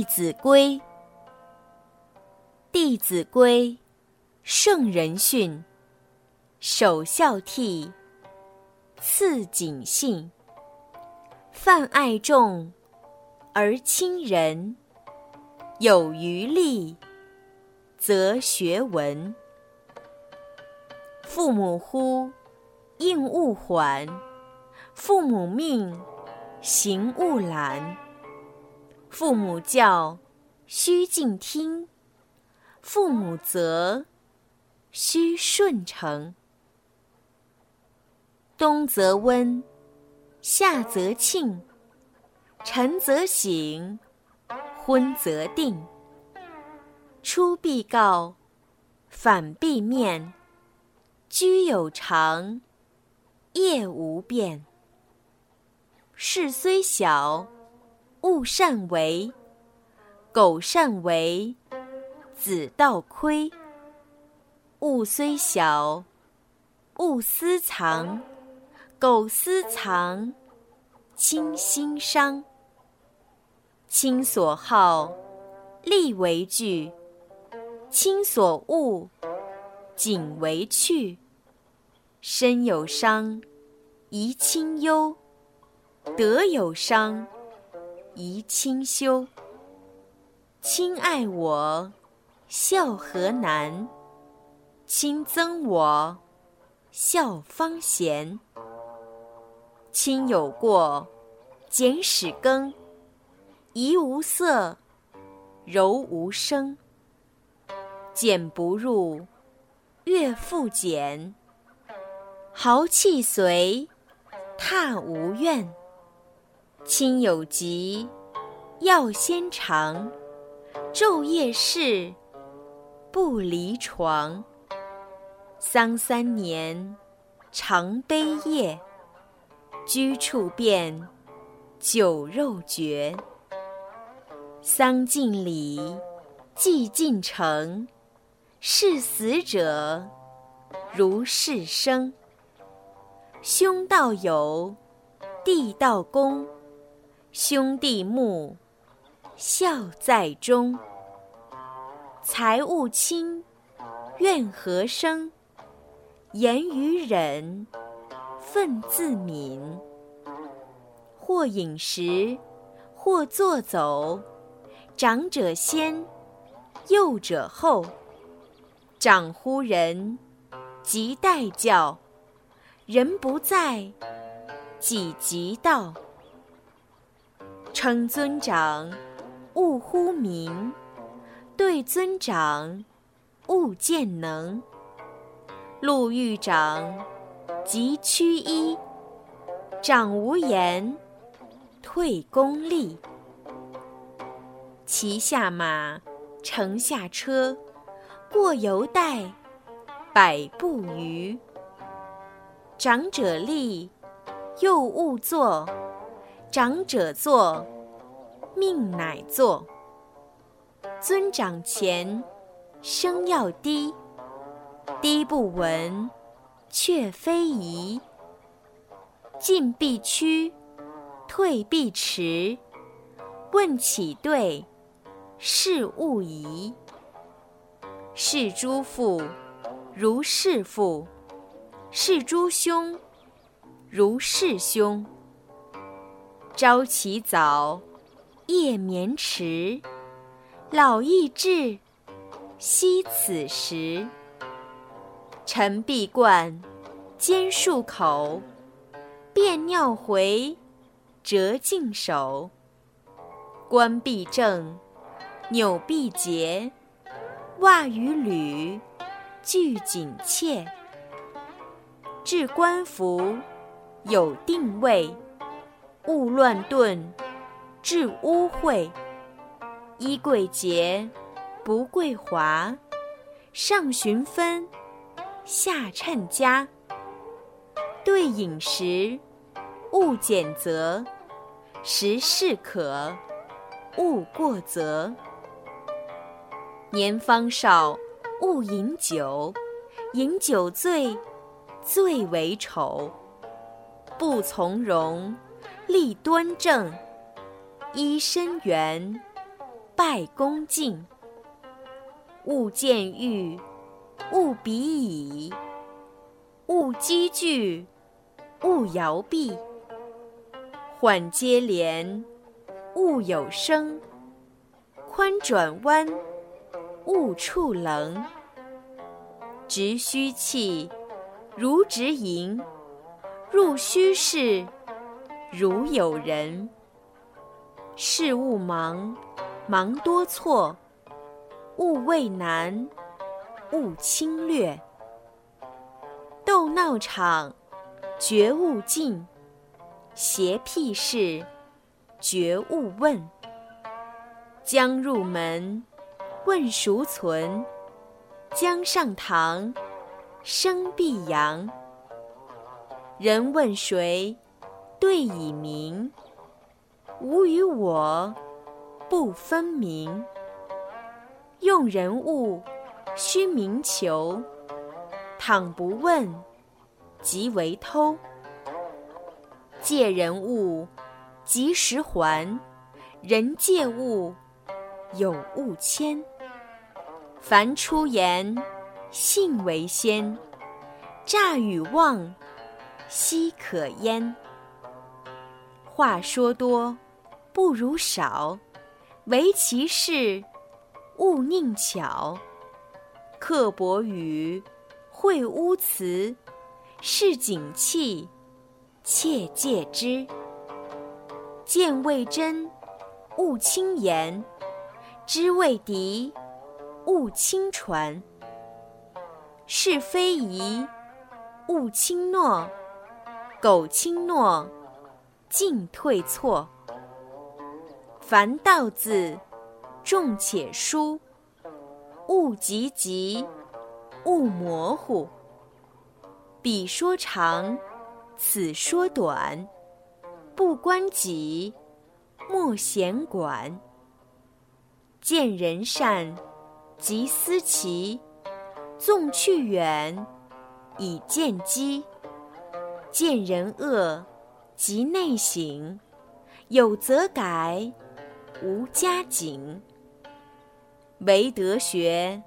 弟子规》。《弟子规》，圣人训。首孝悌，次谨信。泛爱众，而亲仁。有余力，则学文。父母呼，应勿缓；父母命，行勿懒。父母教，须敬听；父母责，须顺承。冬则温，夏则庆，晨则省，昏则定。出必告，反必面。居有常，业无变。事虽小，勿擅为；苟擅为，子道亏。物虽小，勿私藏。苟私藏，亲心伤。亲所好，力为具；亲所恶，谨为去。身有伤，贻亲忧；德有伤，宜清修。亲爱我，孝何难；亲憎我，孝方贤。亲有过，俭使更，怡无色，柔无声。俭不入，悦复俭；豪气随，挞无怨。亲有疾，药先尝；昼夜侍，不离床。丧三年，常悲咽。居处变，酒肉绝。丧尽礼，祭尽诚。视死者，如视生。兄道友，弟道恭。兄弟睦，孝在中。财物轻，怨何生？言语忍。忿自泯。或饮食，或坐走。长者先，幼者后。长呼人，即待叫。人不在，己即到。称尊长，勿呼名；对尊长，勿见能。路遇长。即趋揖，长无言，退恭立。骑下马，乘下车，过犹待，百步余。长者立，幼勿坐；长者坐，命乃坐。尊长前，声要低，低不闻。却非宜。进必趋，退必迟。问起对，事勿疑。事诸父，如事父；事诸兄，如事兄。朝起早，夜眠迟。老易至，惜此时。晨必冠，兼漱口；便尿回，折净手。冠必正，纽必结。袜与履，俱紧切。置冠服，有定位。勿乱顿，致污秽。衣贵洁，不贵华。上循分。下称家，对饮食，勿拣择；食适可，勿过则。年方少，勿饮酒；饮酒醉，最为丑。不从容，立端正；揖深圆，拜恭敬。勿见欲，勿比矣。勿积聚，勿摇臂。缓接连，勿有声；宽转弯，勿触棱。直虚气，如直盈；入虚室，如有人。事勿忙，忙多错；勿畏难，勿轻略。斗闹场，绝勿近；邪僻事，绝勿问。将入门，问孰存？将上堂，声必扬。人问谁，对以明。吾与我，不分明。用人物，须明求。倘不问，即为偷。借人物，及时还。人借物，有物迁。凡出言，信为先；诈与妄，奚可焉？话说多，不如少；唯其事，勿佞巧。刻薄语，秽污词，是警器，切戒之。见未真，勿轻言；知未敌。勿轻传，是非疑；勿轻诺，苟轻诺，进退错。凡道字，重且疏；勿急急，勿模糊。彼说长，此说短，不关己，莫闲管。见人善。即思齐，纵去远，以见机；见人恶，即内省，有则改，无加警。唯德学，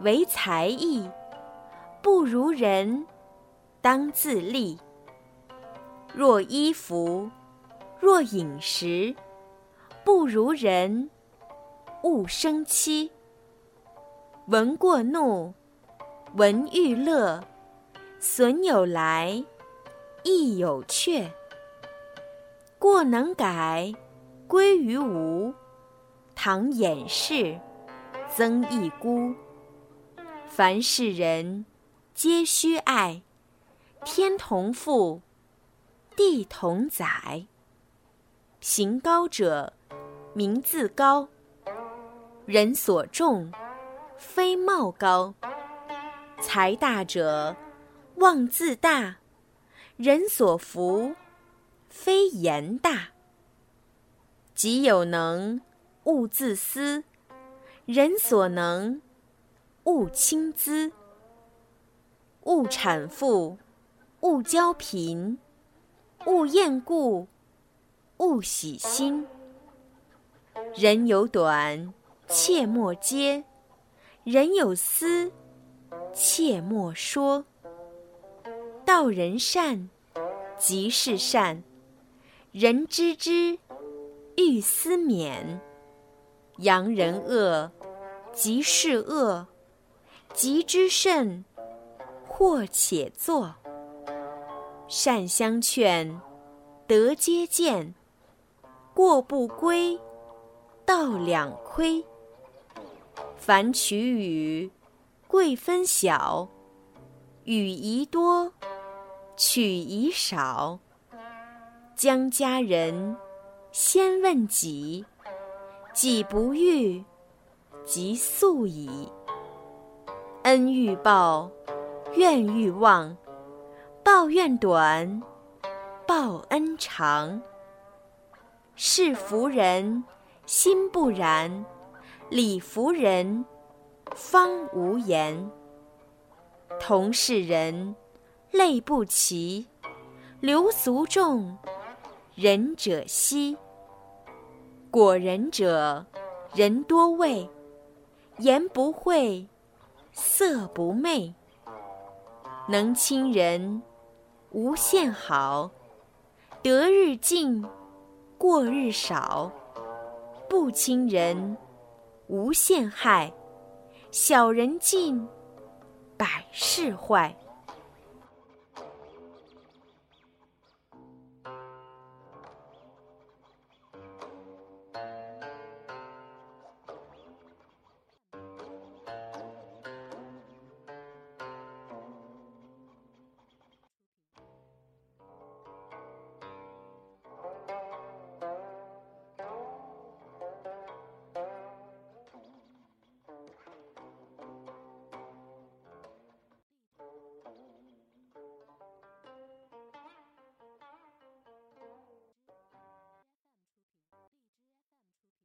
唯才艺，不如人，当自砺。若衣服，若饮食，不如人，勿生戚。闻过怒，闻欲乐，损有来，益有去。过能改，归于无；唐掩饰，增益孤。凡是人，皆须爱。天同覆，地同载。行高者，名自高；人所重。非貌高，才大者妄自大；人所服，非言大。己有能，勿自私；人所能，勿轻訾。勿谄富，勿骄贫；勿厌故，勿喜新。人有短，切莫揭。人有私，切莫说。道人善，即是善；人知之，欲思勉。扬人恶，即是恶；急之甚，或且作。善相劝，德皆见；过不归，道两亏。凡取与，贵分晓；与宜多，取宜少。将家人，先问己；己不欲，即速矣。恩欲报，怨欲忘；报怨短，报恩长。是福人，心不然。礼服人，方无言；同是人，类不齐。流俗众，仁者稀。果仁者，人多畏，言不讳，色不昧。能亲人，无限好；得日进，过日少。不亲人，无限害；小人尽，百事坏。